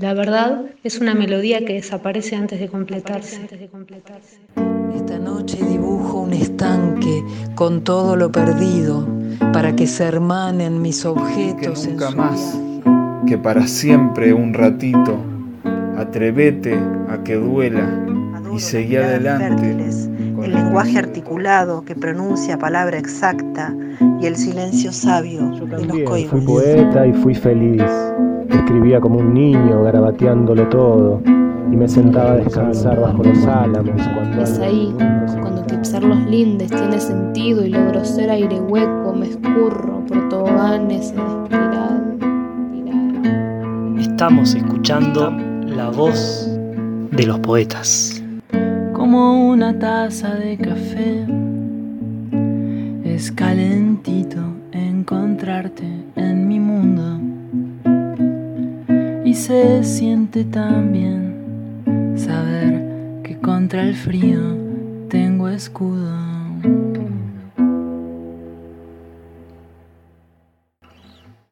La verdad es una melodía que desaparece antes de completarse. Esta noche dibujo un estanque con todo lo perdido para que se hermanen mis objetos. Que nunca más, que para siempre un ratito. Atrevete a que duela y seguí adelante. El lenguaje articulado que pronuncia palabra exacta y el silencio sabio de los coimas. Fui poeta y fui feliz. Escribía como un niño, garabateándolo todo, y me sentaba a descansar bajo los álamos. Cuando es ahí, cuando tipsar los lindes tiene sentido y logro ser aire hueco, me escurro por toboganes en espiral. Estamos escuchando la voz de los poetas. Como una taza de café, es calentito encontrarte en mi y se siente tan bien saber que contra el frío tengo escudo.